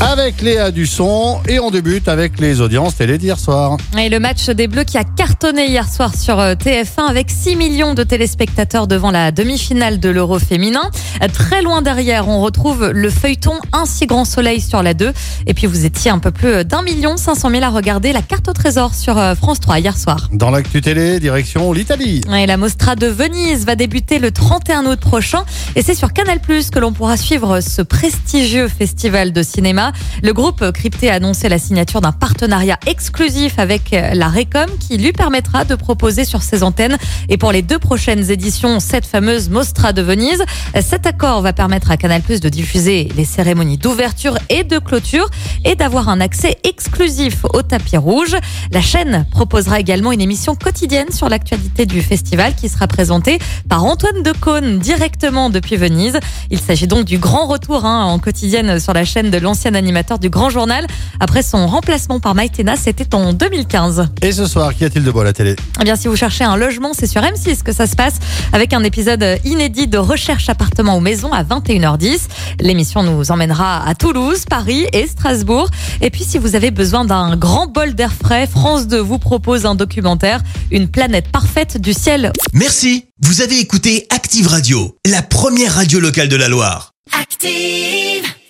Avec Léa Dusson et on débute avec les audiences télé d'hier soir. Et le match des Bleus qui a cartonné hier soir sur euh, TF1 avec 6 millions de téléspectateurs devant la demi-finale de l'Euro féminin. Très loin derrière, on retrouve le feuilleton Un si grand soleil sur la 2. Et puis vous étiez un peu plus d'un million 500 000 à regarder la carte au trésor sur euh, France 3 hier soir. Dans l'actu télé, direction l'Italie. Et la Mostra de Venise va débuter le 31 août prochain et c'est sur Canal+, que l'on pourra suivre ce prestigieux festival de cinéma. Le groupe Crypté a annoncé la signature d'un partenariat exclusif avec la Récom qui lui permettra de proposer sur ses antennes et pour les deux prochaines éditions cette fameuse Mostra de Venise. Cet accord va permettre à Canal+ de diffuser les cérémonies d'ouverture et de clôture et d'avoir un accès exclusif au tapis rouge. La chaîne proposera également une émission quotidienne sur l'actualité du festival qui sera présentée par Antoine Decaune directement depuis Venise. Il s'agit donc du grand retour hein, en quotidienne sur la chaîne de l'ancien animateur du Grand Journal après son remplacement par Maïtena, c'était en 2015. Et ce soir, qu'y a-t-il de beau à la télé? Eh bien, si vous cherchez un logement, c'est sur M6 que ça se passe avec un épisode inédit de recherche appartement ou maison à 21h10. L'émission nous emmènera à Toulouse, Paris et Strasbourg. Et puis, si vous avez besoin d'un grand bol d'air frais, France 2 vous propose un documentaire, Une planète parfaite du ciel Merci, vous avez écouté Active Radio, la première radio locale de la Loire. Active.